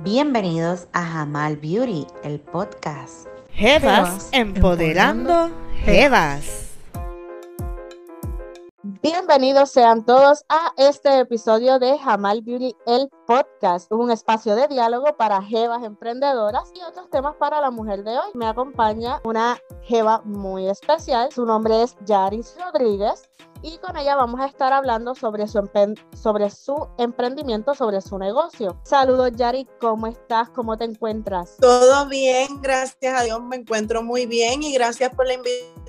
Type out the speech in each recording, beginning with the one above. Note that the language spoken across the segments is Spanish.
Bienvenidos a Jamal Beauty, el podcast. Jevas empoderando Jevas. Bienvenidos sean todos a este episodio de Jamal Beauty, el podcast, un espacio de diálogo para jevas emprendedoras y otros temas para la mujer de hoy. Me acompaña una jeva muy especial, su nombre es Yaris Rodríguez y con ella vamos a estar hablando sobre su, sobre su emprendimiento, sobre su negocio. Saludos Yari, ¿cómo estás? ¿Cómo te encuentras? Todo bien, gracias a Dios me encuentro muy bien y gracias por la invitación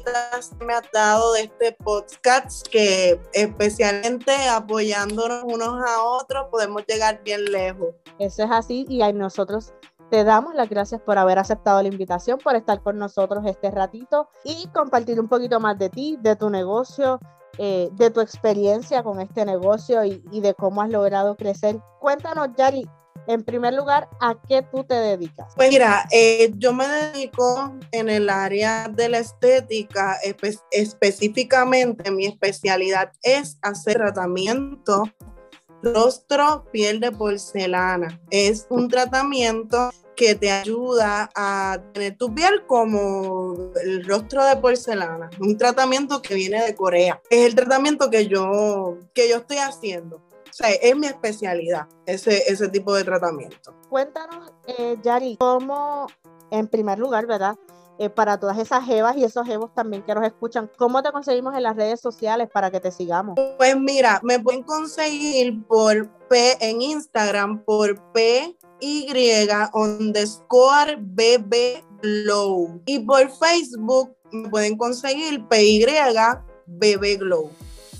que me has dado de este podcast que especialmente apoyándonos unos a otros podemos llegar bien lejos. Eso es así y a nosotros te damos las gracias por haber aceptado la invitación, por estar con nosotros este ratito y compartir un poquito más de ti, de tu negocio, eh, de tu experiencia con este negocio y, de cómo has logrado crecer. Cuéntanos, Yari, en primer lugar, ¿a qué tú te dedicas? Pues mira, eh, yo me dedico en el área de la estética, específicamente mi especialidad es hacer tratamiento rostro, piel de porcelana. Es un tratamiento que te ayuda a tener tu piel como el rostro de porcelana. Un tratamiento que viene de Corea. Es el tratamiento que yo, que yo estoy haciendo. O sea, es mi especialidad, ese, ese tipo de tratamiento. Cuéntanos, eh, Yari, cómo, en primer lugar, ¿verdad? Eh, para todas esas jevas y esos jevos también que nos escuchan, ¿cómo te conseguimos en las redes sociales para que te sigamos? Pues mira, me pueden conseguir por P en Instagram por P y underscore BB Glow. Y por Facebook me pueden conseguir PY BB Glow,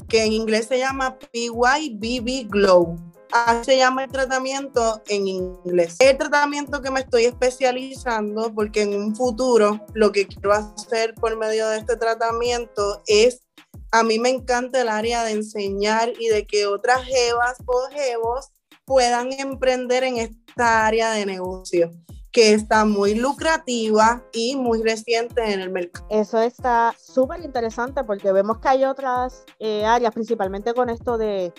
que en inglés se llama PYBB Glow. Así se llama el tratamiento en inglés. El tratamiento que me estoy especializando porque en un futuro lo que quiero hacer por medio de este tratamiento es, a mí me encanta el área de enseñar y de que otras jevas o jevos puedan emprender en esta área de negocio que está muy lucrativa y muy reciente en el mercado. Eso está súper interesante porque vemos que hay otras eh, áreas, principalmente con esto de,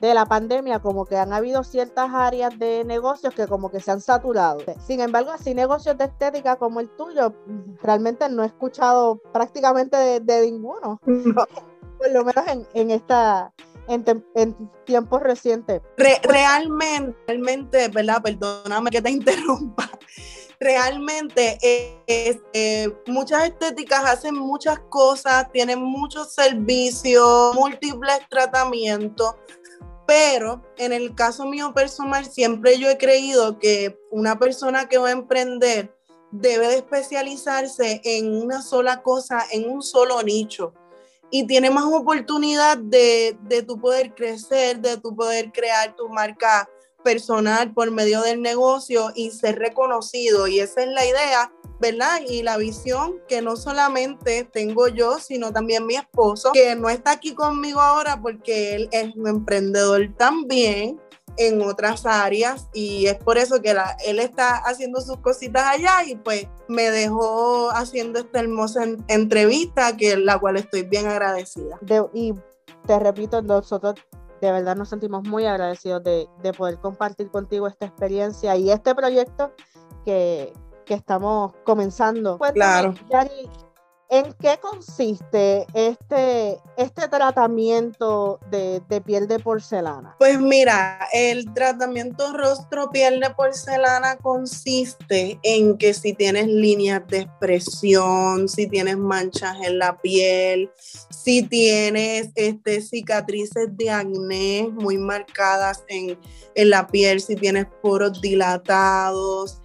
de la pandemia, como que han habido ciertas áreas de negocios que como que se han saturado. Sin embargo, así negocios de estética como el tuyo, realmente no he escuchado prácticamente de, ninguno. Por lo menos en, en esta, en, tiempos recientes. realmente, realmente, ¿verdad? Perdóname que te interrumpa. Realmente eh, muchas estéticas hacen muchas cosas, tienen muchos servicios, múltiples tratamientos, pero en el caso mío personal siempre yo he creído que una persona que va a emprender debe de especializarse en una sola cosa, en un solo nicho y tiene más oportunidad de, de tu poder crecer, de tu poder crear tu marca personal por medio del negocio y ser reconocido. Y esa es la idea, ¿verdad? Y la visión que no solamente tengo yo, sino también mi esposo, que no está aquí conmigo ahora porque él es un emprendedor también en otras áreas y es por eso que él está haciendo sus cositas allá y pues me dejó haciendo esta hermosa entrevista que la cual estoy bien agradecida. y te repito, nosotros de verdad nos sentimos muy agradecidos de, poder compartir contigo esta experiencia y este proyecto que, estamos comenzando. claro. ¿En qué consiste este, este tratamiento de, piel de porcelana? Pues mira, el tratamiento rostro piel de porcelana consiste en que si tienes líneas de expresión, si tienes manchas en la piel, si tienes este, cicatrices de acné muy marcadas en, en la piel, si tienes poros dilatados,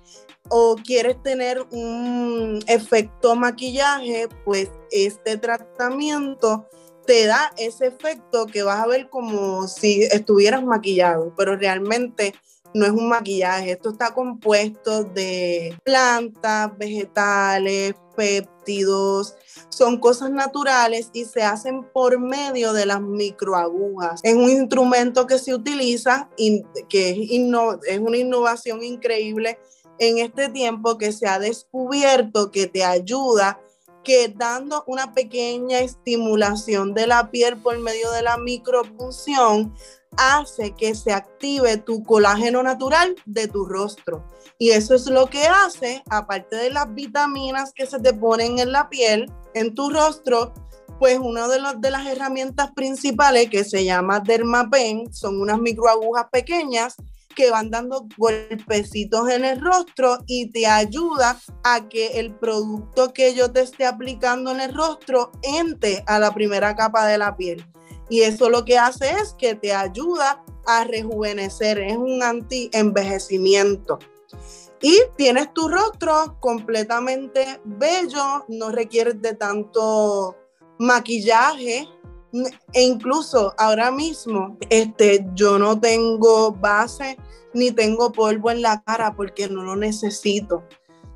o quieres tener un efecto maquillaje, pues este tratamiento te da ese efecto que vas a ver como si estuvieras maquillado, pero realmente no es un maquillaje. Esto está compuesto de plantas, vegetales, péptidos, son cosas naturales y se hacen por medio de las microagujas. Es un instrumento que se utiliza y que es, una innovación increíble en este tiempo que se ha descubierto que te ayuda que dando una pequeña estimulación de la piel por medio de la micropunción hace que se active tu colágeno natural de tu rostro. Y eso es lo que hace, aparte de las vitaminas que se te ponen en la piel, en tu rostro, pues una de, de las herramientas principales que se llama Dermapen son unas microagujas pequeñas que van dando golpecitos en el rostro y te ayuda a que el producto que yo te esté aplicando en el rostro entre a la primera capa de la piel. Y eso lo que hace es que te ayuda a rejuvenecer, es un anti-envejecimiento. Y tienes tu rostro completamente bello, no requieres de tanto maquillaje, e incluso ahora mismo este, yo no tengo base ni tengo polvo en la cara porque no lo necesito.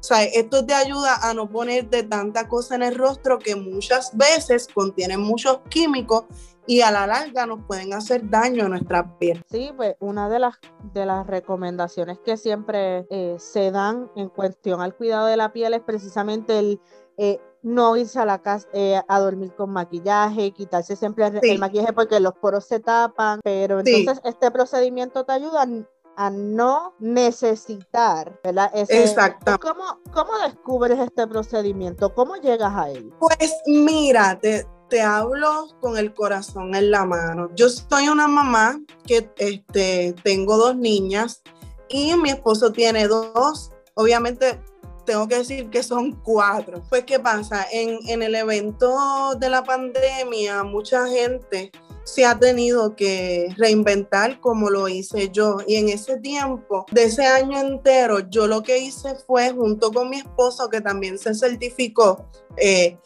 O sea, esto te ayuda a no ponerte tanta cosa en el rostro que muchas veces contienen muchos químicos y a la larga nos pueden hacer daño a nuestra piel. Sí, pues una de las, de las recomendaciones que siempre eh, se dan en cuestión al cuidado de la piel es precisamente el eh, no irse a la casa eh, a dormir con maquillaje, quitarse siempre el, maquillaje porque los poros se tapan, pero entonces este procedimiento te ayuda a no necesitar, ¿verdad? Exacto. ¿cómo, ¿Cómo descubres este procedimiento? ¿Cómo llegas a él? Pues mira, te, te hablo con el corazón en la mano. Yo soy una mamá que este, tengo dos niñas y mi esposo tiene dos. Obviamente tengo que decir que son cuatro. Pues, ¿qué pasa? En, en el evento de la pandemia, mucha gente se ha tenido que reinventar como lo hice yo. Y en ese tiempo, de ese año entero, yo lo que hice fue, junto con mi esposo, que también se certificó, eh,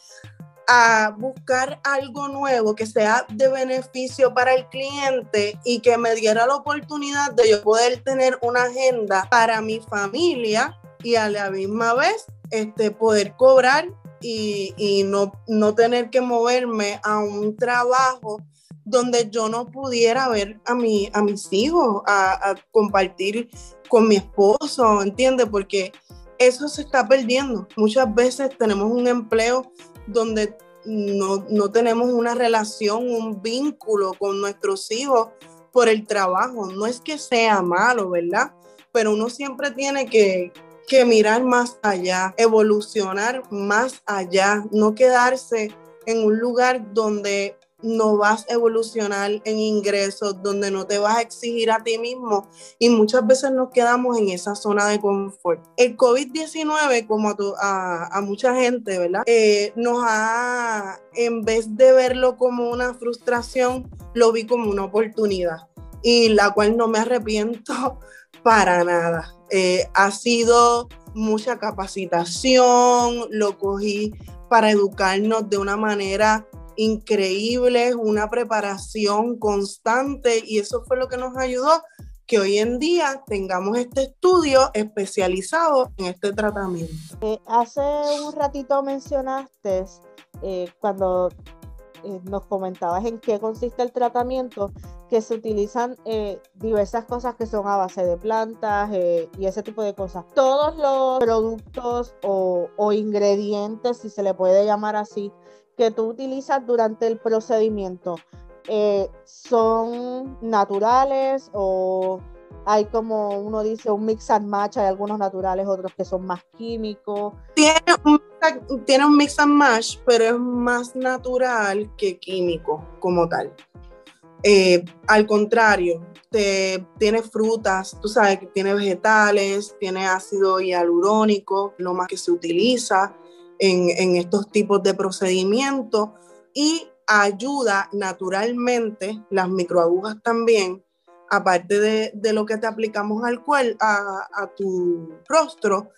a buscar algo nuevo que sea de beneficio para el cliente y que me diera la oportunidad de yo poder tener una agenda para mi familia y a la misma vez este, poder cobrar y, y no, no tener que moverme a un trabajo donde yo no pudiera ver a, mi, a mis hijos, a, compartir con mi esposo, ¿entiendes? Porque eso se está perdiendo. Muchas veces tenemos un empleo donde no, no, tenemos una relación, un vínculo con nuestros hijos por el trabajo. No es que sea malo, ¿verdad? Pero uno siempre tiene que, que mirar más allá, evolucionar más allá, no quedarse en un lugar donde no vas a evolucionar en ingresos, donde no te vas a exigir a ti mismo y muchas veces nos quedamos en esa zona de confort. El COVID-19, como a, mucha gente, ¿verdad? Eh, nos ha, en vez de verlo como una frustración, lo vi como una oportunidad y la cual no me arrepiento para nada. Eh, ha sido mucha capacitación, lo cogí para educarnos de una manera increíble, una preparación constante y eso fue lo que nos ayudó que hoy en día tengamos este estudio especializado en este tratamiento. Eh, hace un ratito mencionaste eh, cuando nos comentabas en qué consiste el tratamiento, que se utilizan eh, diversas cosas que son a base de plantas eh, y ese tipo de cosas. Todos los productos o, o, ingredientes, si se le puede llamar así, que tú utilizas durante el procedimiento, eh, ¿son naturales o hay como uno dice un mix and match, hay algunos naturales, otros que son más químicos? Tiene un, tiene un mix and match, pero es más natural que químico como tal. Eh, al contrario, te, tiene frutas, tú sabes que tiene vegetales, tiene ácido hialurónico, lo más que se utiliza en, en estos tipos de procedimientos y ayuda naturalmente, las microagujas también, aparte de, de, lo que te aplicamos al cuerpo, a, a, tu rostro,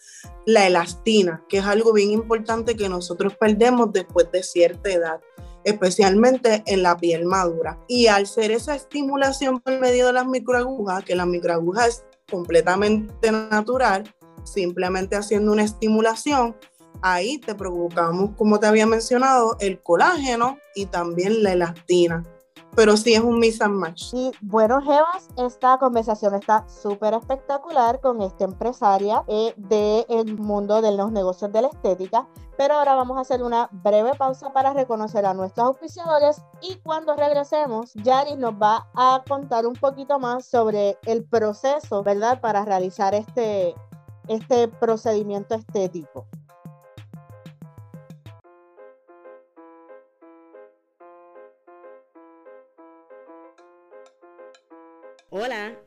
la elastina, que es algo bien importante que nosotros perdemos después de cierta edad especialmente en la piel madura. Y al ser esa estimulación por medio de las microagujas, que la microaguja es completamente natural, simplemente haciendo una estimulación, ahí te provocamos, como te había mencionado, el colágeno y también la elastina. Pero sí es un miss and match. Y bueno, Jebas, esta conversación está súper espectacular con esta empresaria eh, del mundo de los negocios de la estética. Pero ahora vamos a hacer una breve pausa para reconocer a nuestros auspiciadores y cuando regresemos, Yaris nos va a contar un poquito más sobre el proceso, ¿verdad? Para realizar este, este procedimiento estético.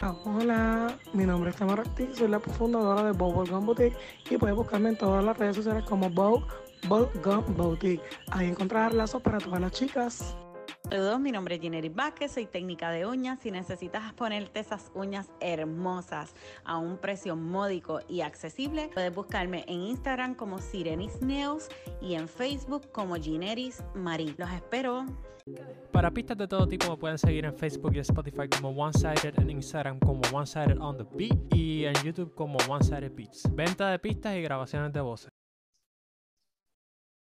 Hola, mi nombre es Tamara Ortiz, soy la fundadora de Bubblegum Boutique y puedes buscarme en todas las redes sociales como Bubblegum Boutique. Ahí encontrarás lazos para todas las chicas. Saludos, mi nombre es Jenny Vázquez, soy técnica de uñas. Si necesitas ponerte esas uñas hermosas a un precio módico y accesible, puedes buscarme en Instagram como Sirenis Nails y en Facebook como Gineris Marie. Los espero. Para pistas de todo tipo me pueden seguir en Facebook y Spotify como One Sided, en Instagram como One Sided on the Beat y en YouTube como One Sided Beats. Venta de pistas y grabaciones de voces.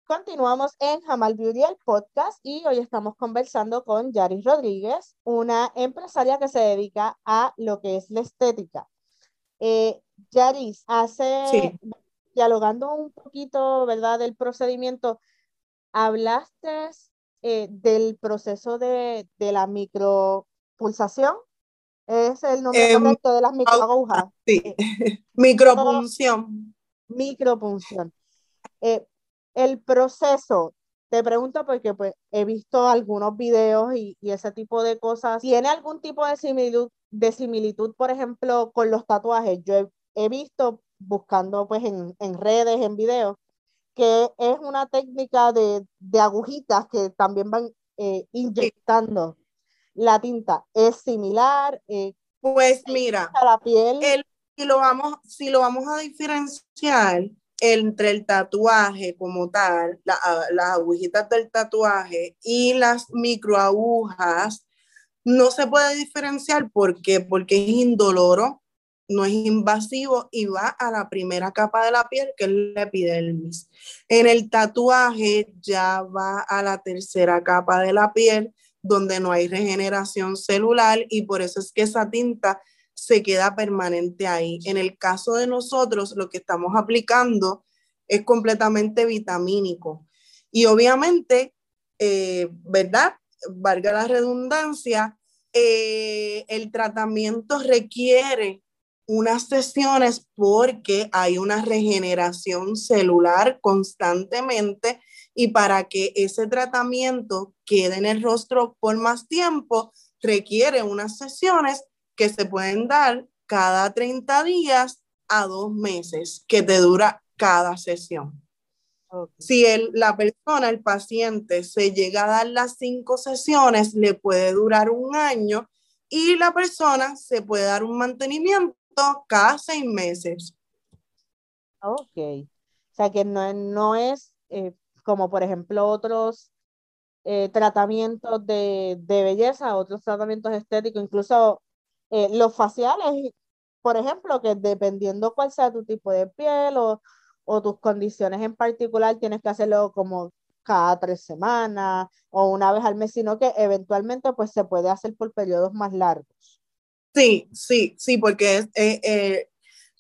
Continuamos en Jamal Beauty, el podcast, y hoy estamos conversando con Yaris Rodríguez, una empresaria que se dedica a lo que es la estética. Eh, Yaris, hace, dialogando un poquito, ¿verdad?, del procedimiento, hablaste eh, del proceso de, de, la micropulsación. Es el nombre em, correcto de las microagujas. Sí, eh, micropunción. Micropunción. Eh, el proceso, te pregunto porque pues, he visto algunos videos y, ese tipo de cosas. ¿Tiene algún tipo de similitud, de similitud, por ejemplo, con los tatuajes? Yo he, visto buscando pues en, redes, en videos, que es una técnica de, agujitas que también van eh, inyectando la tinta. ¿Es similar? Eh, pues mira, la piel. si, lo vamos, si lo vamos a diferenciar, entre el tatuaje como tal, las agujitas del tatuaje y las microagujas, no se puede diferenciar porque porque es indoloro, no es invasivo y va a la primera capa de la piel que es la epidermis. En el tatuaje ya va a la tercera capa de la piel donde no hay regeneración celular y por eso es que esa tinta se queda permanente ahí. En el caso de nosotros, lo que estamos aplicando es completamente vitamínico. Y obviamente, eh, ¿verdad? Valga la redundancia, eh, el tratamiento requiere unas sesiones porque hay una regeneración celular constantemente y para que ese tratamiento quede en el rostro por más tiempo, requiere unas sesiones que se pueden dar cada 30 días a dos meses, que te dura cada sesión. Si el, la persona, el paciente, se llega a dar las cinco sesiones, le puede durar un año y la persona se puede dar un mantenimiento cada seis meses. Ok. O sea que no, no es eh, como, por ejemplo, otros eh, tratamientos de, de, belleza, otros tratamientos estéticos, incluso eh, los faciales, por ejemplo, que dependiendo cuál sea tu tipo de piel o, o tus condiciones en particular, tienes que hacerlo como cada tres semanas o una vez al mes, sino que eventualmente pues se puede hacer por periodos más largos. Sí, sí, sí, porque eh, eh,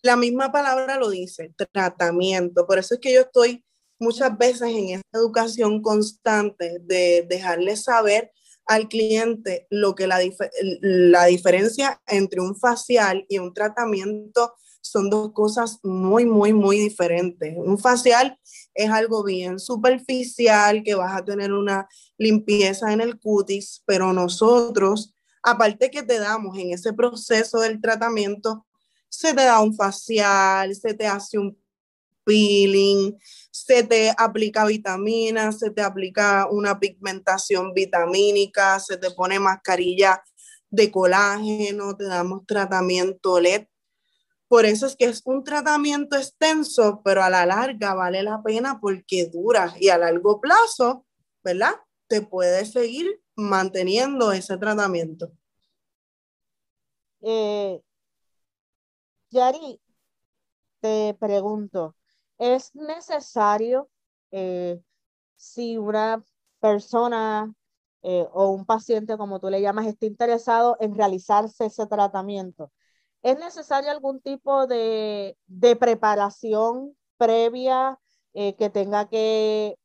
la misma palabra lo dice, tratamiento. Por eso es que yo estoy muchas veces en esta educación constante de dejarle saber al cliente lo que la, la diferencia entre un facial y un tratamiento son dos cosas muy, muy, muy diferentes. Un facial es algo bien superficial, que vas a tener una limpieza en el cutis, pero nosotros, aparte que te damos en ese proceso del tratamiento, se te da un facial, se te hace un peeling, se te aplica vitamina, se te aplica una pigmentación vitamínica, se te pone mascarilla de colágeno, te damos tratamiento LED. Por eso es que es un tratamiento extenso, pero a la larga vale la pena porque dura y a largo plazo, ¿verdad? Te puedes seguir manteniendo ese tratamiento. Eh, Yari, te pregunto, ¿es necesario eh, si una persona eh, o un paciente, como tú le llamas, está interesado en realizarse ese tratamiento? ¿Es necesario algún tipo de, preparación previa eh, que tenga que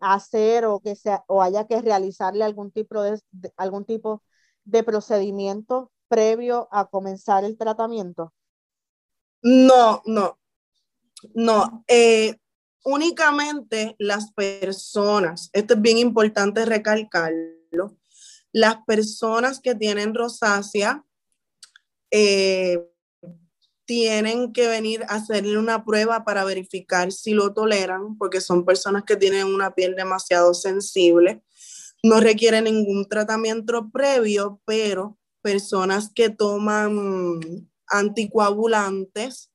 hacer o que sea, o haya que realizarle algún tipo de, algún tipo de procedimiento previo a comenzar el tratamiento? No, no, no. Eh, únicamente las personas, esto es bien importante recalcarlo, las personas que tienen rosácea eh, tienen que venir a hacerle una prueba para verificar si lo toleran, porque son personas que tienen una piel demasiado sensible. No requieren ningún tratamiento previo, pero personas que toman anticoagulantes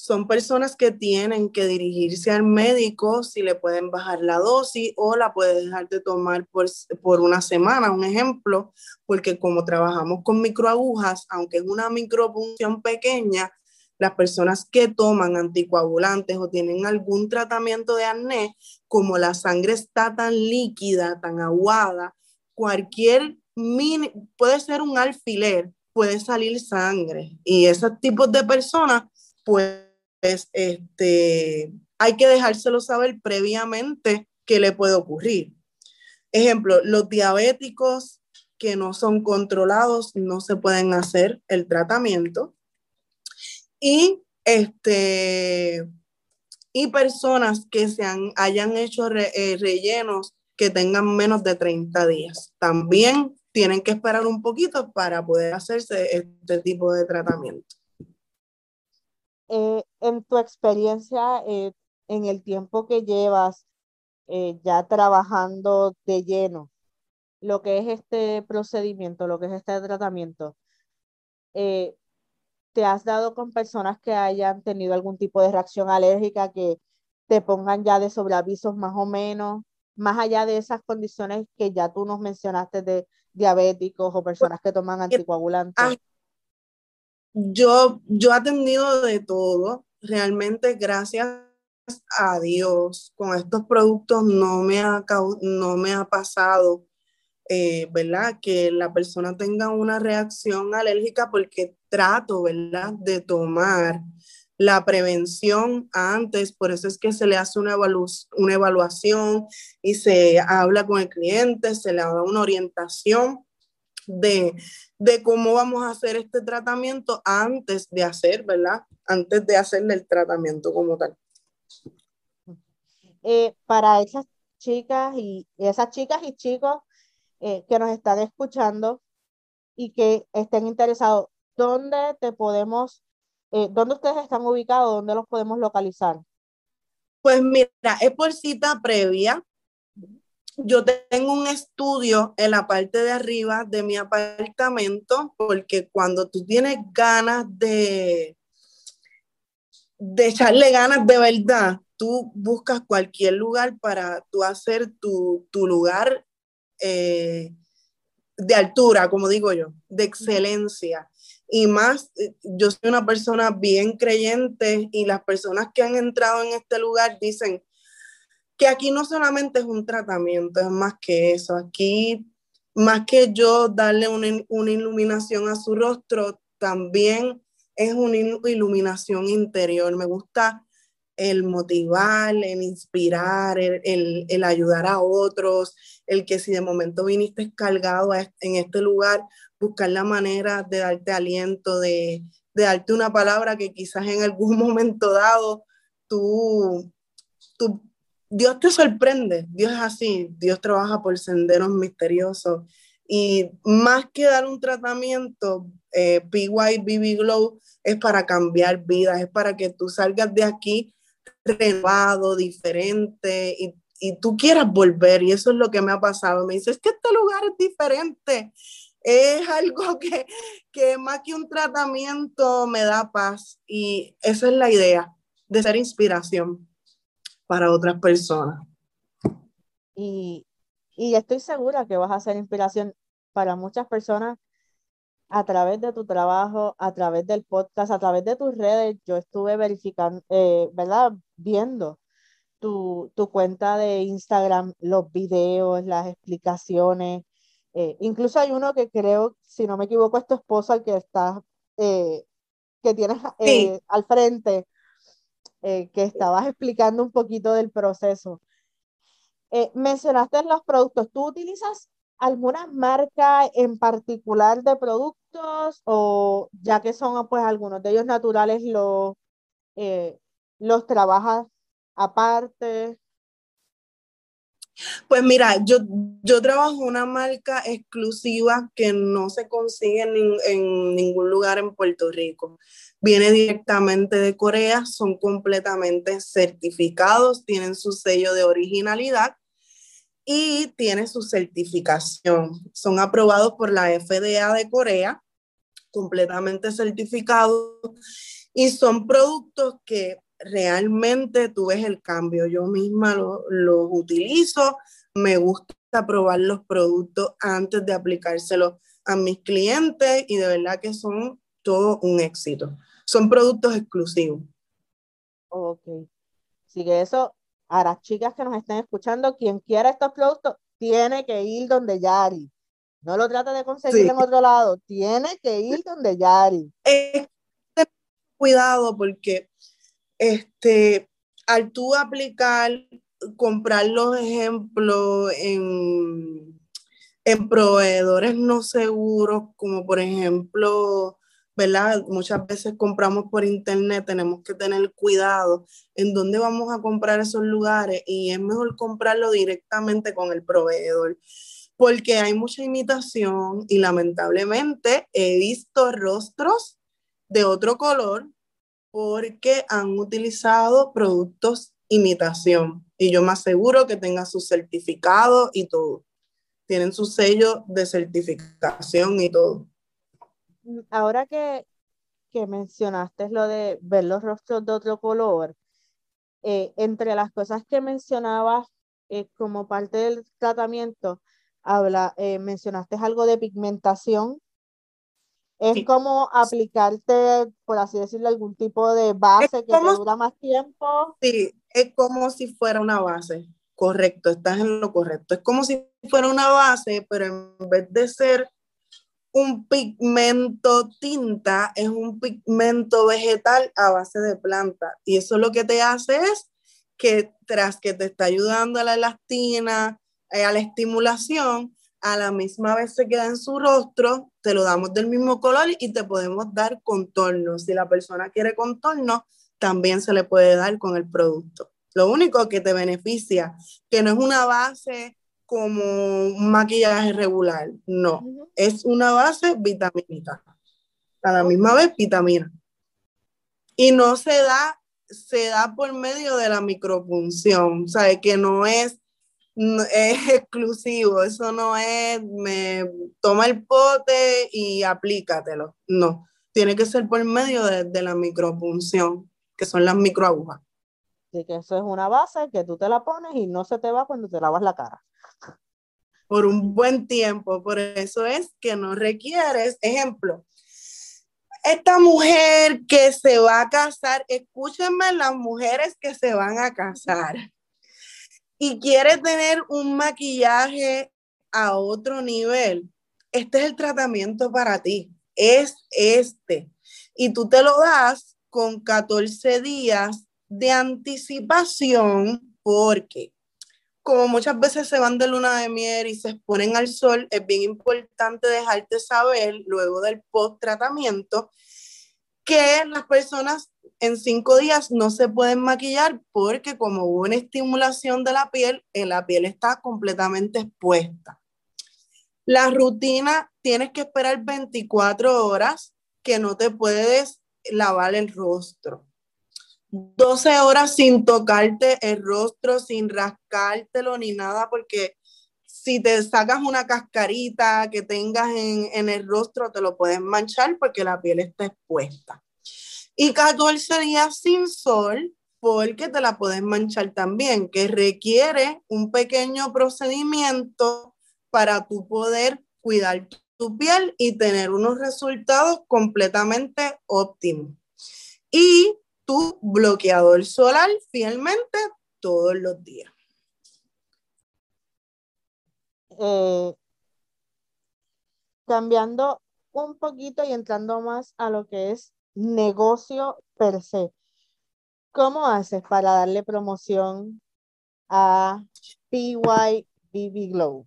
son personas que tienen que dirigirse al médico si le pueden bajar la dosis o la puede dejar de tomar por, por una semana, un ejemplo, porque como trabajamos con microagujas, aunque es una micropunción pequeña, las personas que toman anticoagulantes o tienen algún tratamiento de acné, como la sangre está tan líquida, tan aguada, cualquier mini, puede ser un alfiler, puede salir sangre. Y esos tipos de personas, pues, este, hay que dejárselo saber previamente qué le puede ocurrir. Ejemplo, los diabéticos que no son controlados no se pueden hacer el tratamiento. Y, este, y personas que se hayan hecho eh, rellenos que tengan menos de 30 días. También tienen que esperar un poquito para poder hacerse este tipo de tratamiento. Eh, en tu experiencia, eh, en el tiempo que llevas eh, ya trabajando de lleno, lo que es este procedimiento, lo que es este tratamiento, ¿te has dado con personas que hayan tenido algún tipo de reacción alérgica que te pongan ya de sobreavisos más o menos, más allá de esas condiciones que ya tú nos mencionaste de diabéticos o personas que toman anticoagulantes? Yo, yo he atendido de todo, realmente gracias a Dios, con estos productos no me ha, no me ha pasado, eh, ¿verdad? Que la persona tenga una reacción alérgica porque trato, ¿verdad? De tomar la prevención antes, por eso es que se le hace una, una evaluación y se habla con el cliente, se le da una orientación de, cómo vamos a hacer este tratamiento antes de hacer, ¿verdad? Antes de hacerle el tratamiento como tal. Eh, para esas chicas y esas chicas y chicos eh, que nos están escuchando y que estén interesados, ¿dónde te podemos, eh, dónde ustedes están ubicados, dónde los podemos localizar? Pues mira, es por cita previa yo tengo un estudio en la parte de arriba de mi apartamento porque cuando tú tienes ganas de, de echarle ganas de verdad, tú buscas cualquier lugar para tú hacer tu, lugar eh, de altura, como digo yo, de excelencia. Y más, yo soy una persona bien creyente y las personas que han entrado en este lugar dicen, que aquí no solamente es un tratamiento, es más que eso. Aquí, más que yo darle una, iluminación a su rostro, también es una iluminación interior. Me gusta el motivar, el inspirar, el, ayudar a otros, el que si de momento viniste cargado en este lugar, buscar la manera de darte aliento, de, darte una palabra que quizás en algún momento dado tú Dios te sorprende, Dios es así, Dios trabaja por senderos misteriosos y más que dar un tratamiento, eh, PY BB Glow es para cambiar vidas, es para que tú salgas de aquí renovado, diferente y, y tú quieras volver y eso es lo que me ha pasado. Me dice, es que este lugar es diferente. es algo que, que más que un tratamiento me da paz y esa es la idea, de ser inspiración para otras personas. Y, y estoy segura que vas a ser inspiración para muchas personas a través de tu trabajo, a través del podcast, a través de tus redes. Yo estuve verificando, eh, ¿verdad? Viendo tu, tu, cuenta de Instagram, los videos, las explicaciones. Eh, incluso hay uno que creo, si no me equivoco, es tu esposa el que está, eh, que tienes al frente, que estabas explicando un poquito del proceso. mencionaste los productos. ¿Tú utilizas alguna marca en particular de productos o ya que son pues algunos de ellos naturales los, eh, los trabajas aparte? Pues mira, yo, yo trabajo una marca exclusiva que no se consigue en, en, ningún lugar en Puerto Rico. Viene directamente de Corea, son completamente certificados, tienen su sello de originalidad y tiene su certificación. Son aprobados por la FDA de Corea, completamente certificados, y son productos que realmente tú ves el cambio. Yo misma los lo utilizo, me gusta probar los productos antes de aplicárselos a mis clientes y de verdad que son todo un éxito. Son productos exclusivos. Ok. Así que eso a las chicas que nos estén escuchando, quien quiera estos productos, tiene que ir donde Yari. No lo trate de conseguir en otro lado, tiene que ir donde Yari. cuidado porque este, al tú aplicar, comprar los ejemplos en, en proveedores no seguros, como por ejemplo ¿verdad? Muchas veces compramos por internet, tenemos que tener cuidado en dónde vamos a comprar esos lugares y es mejor comprarlo directamente con el proveedor porque hay mucha imitación y lamentablemente he visto rostros de otro color porque han utilizado productos imitación y yo me aseguro que tenga su certificado y todo. Tienen su sello de certificación y todo ahora que, que mencionaste lo de ver los rostros de otro color, eh, entre las cosas que mencionabas eh, como parte del tratamiento, habla, eh, mencionaste algo de pigmentación. Es como aplicarte, por así decirlo, algún tipo de base que te dura más tiempo. Sí, es como si fuera una base. Correcto, estás en lo correcto. Es como si fuera una base, pero en vez de ser un pigmento tinta, es un pigmento vegetal a base de planta. Y eso lo que te hace es que tras que te está ayudando a la elastina, eh, a la estimulación, a la misma vez se queda en su rostro, te lo damos del mismo color y te podemos dar contorno. Si la persona quiere contorno, también se le puede dar con el producto. Lo único que te beneficia, que no es una base como un maquillaje regular, no, es una base vitamínica, a la misma vez vitamina. Y no se da, se da por medio de la micropunción, o sea, que no es, es exclusivo, eso no es, me toma el pote y aplícatelo, no, tiene que ser por medio de, de la micropunción, que son las microagujas. Así que eso es una base que tú te la pones y no se te va cuando te lavas la cara por un buen tiempo. Por eso es que no requieres, ejemplo, esta mujer que se va a casar, escúchenme las mujeres que se van a casar y quiere tener un maquillaje a otro nivel, este es el tratamiento para ti, es este. Y tú te lo das con 14 días de anticipación porque como muchas veces se van de luna de miel y se exponen al sol, es bien importante dejarte saber luego del post tratamiento que las personas en cinco días no se pueden maquillar porque como hubo una estimulación de la piel, eh, la piel está completamente expuesta. La rutina tienes que esperar 24 horas que no te puedes lavar el rostro. 12 horas sin tocarte el rostro, sin rascártelo ni nada, porque si te sacas una cascarita que tengas en, el rostro, te lo puedes manchar porque la piel está expuesta. Y 14 días sin sol, porque te la puedes manchar también, que requiere un pequeño procedimiento para tu poder cuidar tu piel y tener unos resultados completamente óptimos. Y tu bloqueador solar fielmente todos los días. Eh, cambiando un poquito y entrando más a lo que es negocio per se. ¿Cómo haces para darle promoción a PYBB Glow?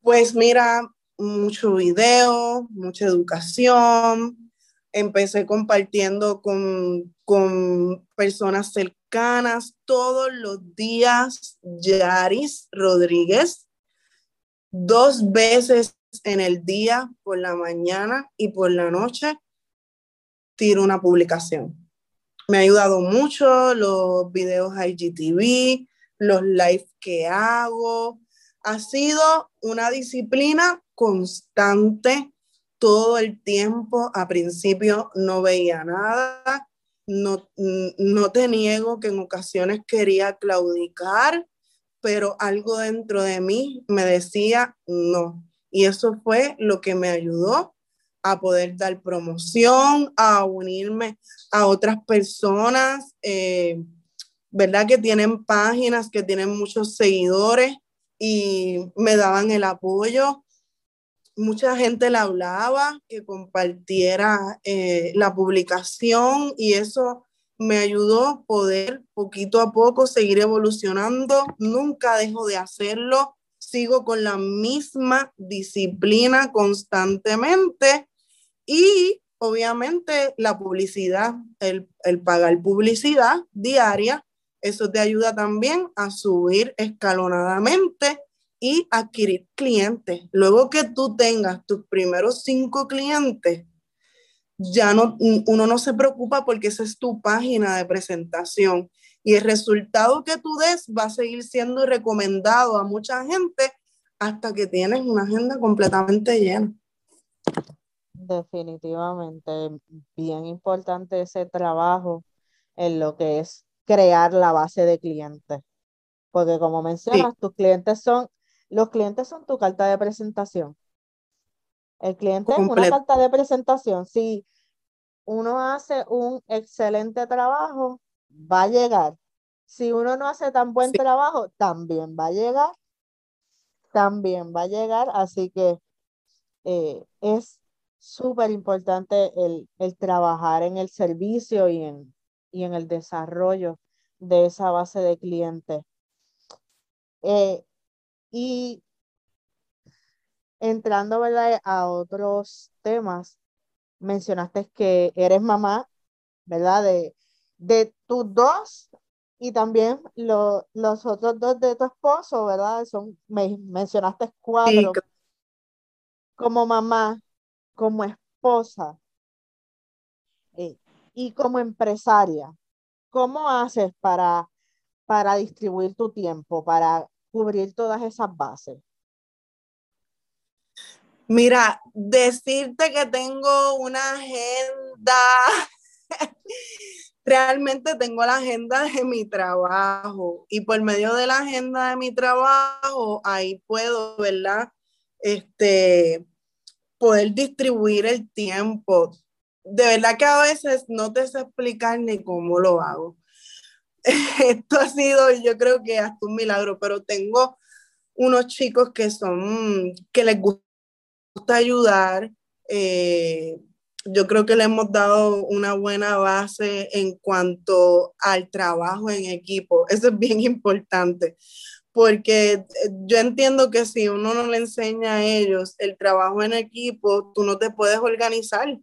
Pues mira, mucho video, mucha educación. Empecé compartiendo con, con personas cercanas todos los días. Yaris Rodríguez, dos veces en el día, por la mañana y por la noche, tiro una publicación. Me ha ayudado mucho los videos IGTV, los live que hago. Ha sido una disciplina constante todo el tiempo. A principio no veía nada. No, no te niego que en ocasiones quería claudicar, pero algo dentro de mí me decía no. Y eso fue lo que me ayudó a poder dar promoción, a unirme a otras personas, eh, ¿verdad? Que tienen páginas, que tienen muchos seguidores y me daban el apoyo. Mucha gente le hablaba, que compartiera eh, la publicación y eso me ayudó poder poquito a poco seguir evolucionando. Nunca dejo de hacerlo sigo con la misma disciplina constantemente y obviamente la publicidad, el, el pagar publicidad diaria, eso te ayuda también a subir escalonadamente y adquirir clientes. Luego que tú tengas tus primeros cinco clientes, ya no, uno no se preocupa porque esa es tu página de presentación y el resultado que tú des va a seguir siendo recomendado a mucha gente hasta que tienes una agenda completamente llena. Definitivamente, bien importante ese trabajo en lo que es crear la base de clientes. Porque como mencionas, tus clientes son, los clientes son tu carta de presentación. El cliente es una carta de presentación. Si uno hace un excelente trabajo, va a llegar. Si uno no hace tan buen trabajo, también va a llegar. También va a llegar. Así que eh, es súper importante el, trabajar en el servicio y en, y en el desarrollo de esa base de clientes. Eh, y entrando ¿verdad? a otros temas, mencionaste que eres mamá, ¿verdad? De, de tus dos y también los otros dos de tu esposo, ¿verdad? Son, me mencionaste cuatro. Como mamá, como esposa eh, y como empresaria, ¿cómo haces para, para distribuir tu tiempo, para cubrir todas esas bases? Mira, decirte que tengo una agenda realmente tengo la agenda de mi trabajo y por medio de la agenda de mi trabajo, ahí puedo, ¿verdad? Este, poder distribuir el tiempo. De verdad que a veces no te sé explicar ni cómo lo hago. Esto ha sido, yo creo que hasta un milagro, pero tengo unos chicos que son, que les gusta ayudar, eh, yo creo que le hemos dado una buena base en cuanto al trabajo en equipo. Eso es bien importante, porque eh, yo entiendo que si uno no le enseña a ellos el trabajo en equipo, tú no te puedes organizar.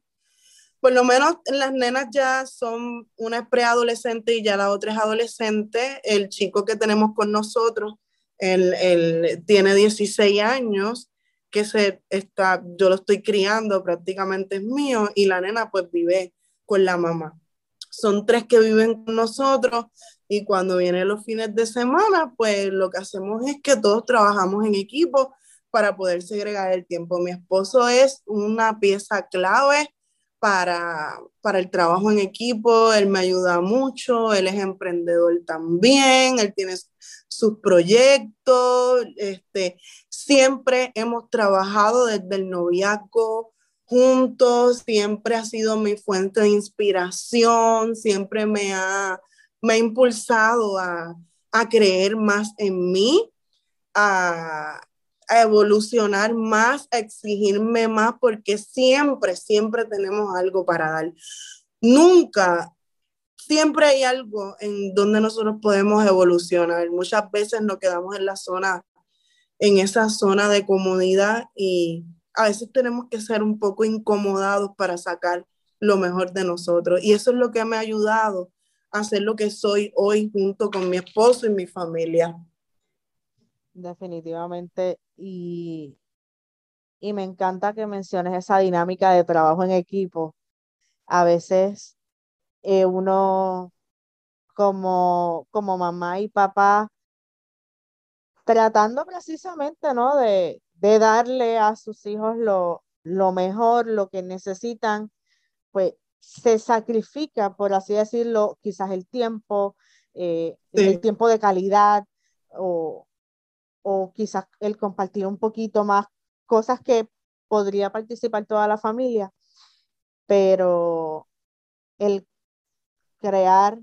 Por lo menos las nenas ya son una preadolescente y ya la otra es adolescente. El chico que tenemos con nosotros, él, él tiene 16 años que se está, yo lo estoy criando, prácticamente es mío, y la nena pues vive con la mamá. son tres que viven con nosotros y cuando vienen los fines de semana, pues lo que hacemos es que todos trabajamos en equipo para poder segregar el tiempo. Mi esposo es una pieza clave para, para el trabajo en equipo, él me ayuda mucho, él es emprendedor también, él tiene sus proyectos, este, siempre hemos trabajado desde el noviazgo juntos, siempre ha sido mi fuente de inspiración, siempre me ha, me ha impulsado a, a creer más en mí, a, a evolucionar más, a exigirme más, porque siempre, siempre tenemos algo para dar. Nunca, siempre hay algo en donde nosotros podemos evolucionar. Muchas veces nos quedamos en la zona, en esa zona de comodidad y a veces tenemos que ser un poco incomodados para sacar lo mejor de nosotros. Y eso es lo que me ha ayudado a ser lo que soy hoy junto con mi esposo y mi familia. Definitivamente. Y, y me encanta que menciones esa dinámica de trabajo en equipo. A veces eh, uno como, como mamá y papá tratando precisamente, ¿no? De, de darle a sus hijos lo, lo mejor, lo que necesitan, pues se sacrifica, por así decirlo, quizás el tiempo, eh, el tiempo de calidad o, o quizás el compartir un poquito más cosas que podría participar toda la familia, pero el crear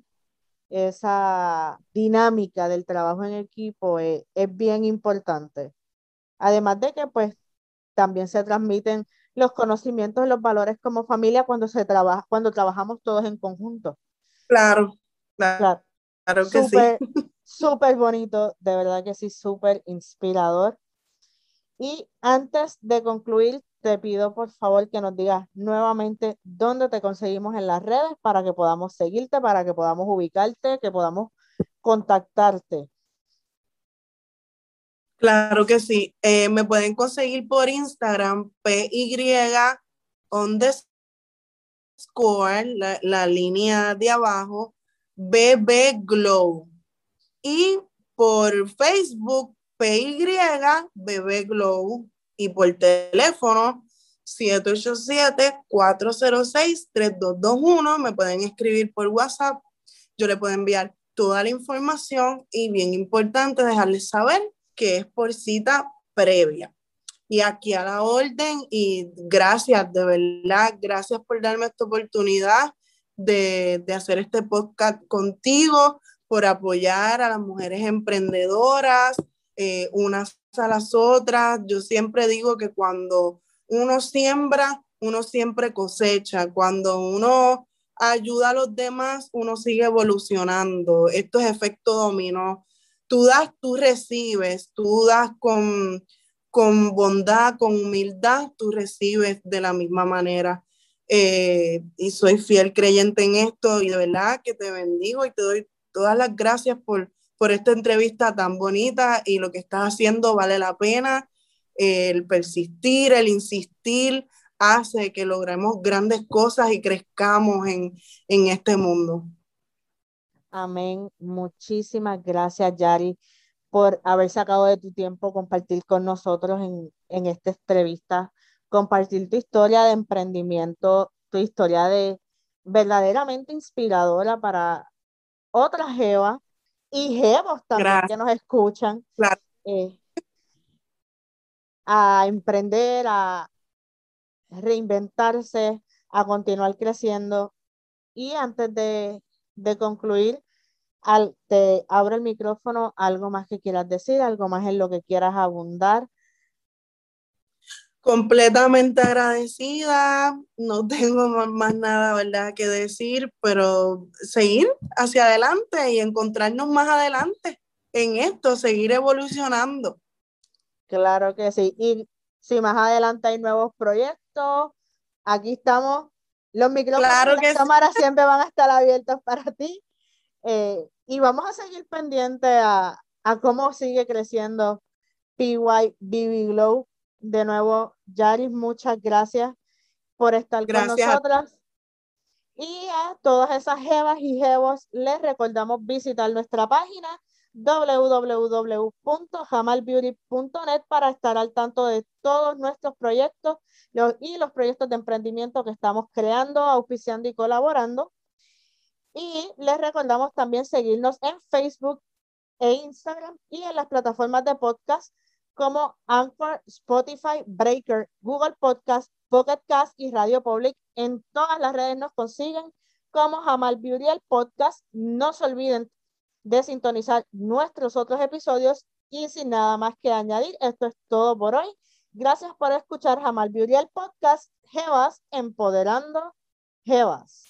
esa dinámica del trabajo en equipo es, es, bien importante. Además de que pues también se transmiten los conocimientos y los valores como familia cuando se trabaja, cuando trabajamos todos en conjunto. Claro, claro, claro, que sí. súper bonito, de verdad que sí, súper inspirador. Y antes de concluir, te pido por favor que nos digas nuevamente dónde te conseguimos en las redes para que podamos seguirte, para que podamos ubicarte, que podamos contactarte. Claro que sí. Eh, me pueden conseguir por Instagram, PY underscore, la, la línea de abajo, BB Glow y por Facebook PY Bebé Glow y por teléfono 787-406-3221. Me pueden escribir por WhatsApp. Yo le puedo enviar toda la información y bien importante dejarles saber que es por cita previa. Y aquí a la orden y gracias, de verdad, gracias por darme esta oportunidad de, de hacer este podcast contigo por apoyar a las mujeres emprendedoras, eh, unas a las otras. Yo siempre digo que cuando uno siembra, uno siempre cosecha. Cuando uno ayuda a los demás, uno sigue evolucionando. Esto es efecto dominó. Tú das, tú recibes, tú das con, con bondad, con humildad, tú recibes de la misma manera. Eh, y soy fiel creyente en esto y de verdad que te bendigo y te doy todas las gracias por, por esta entrevista tan bonita y lo que estás haciendo vale la pena. El persistir, el insistir, hace que logremos grandes cosas y crezcamos en, en este mundo. Amén. Muchísimas gracias, Yari, por haber sacado de tu tiempo compartir con nosotros en, en esta entrevista, compartir tu historia de emprendimiento, tu historia de verdaderamente inspiradora para otras Jevas y Jevos también que nos escuchan eh, a emprender, a reinventarse, a continuar creciendo. Y antes de, de concluir, al, te abro el micrófono, algo más que quieras decir, algo más en lo que quieras abundar completamente agradecida, no tengo más, nada, ¿verdad?, que decir, pero seguir hacia adelante y encontrarnos más adelante en esto, seguir evolucionando. Claro que sí, y si más adelante hay nuevos proyectos, aquí estamos, los micrófonos claro y las cámaras siempre van a estar abiertos para ti, eh, y vamos a seguir pendiente a, a cómo sigue creciendo PY BB Glow de nuevo, Yaris, muchas gracias por estar con nosotras. Y a todas esas jevas y jevos les recordamos visitar nuestra página www.jamalbeauty.net para estar al tanto de todos nuestros proyectos y los proyectos de emprendimiento que estamos creando, auspiciando y colaborando. Y les recordamos también seguirnos en Facebook e Instagram y en las plataformas de podcast como Anchor, Spotify, Breaker, Google Podcast, Pocket Cast y Radio Public. En todas las redes nos consiguen como Jamal Beauty el podcast. No se olviden de sintonizar nuestros otros episodios y sin nada más que añadir, esto es todo por hoy. Gracias por escuchar Jamal Beauty el podcast. Jevas, empoderando Jevas.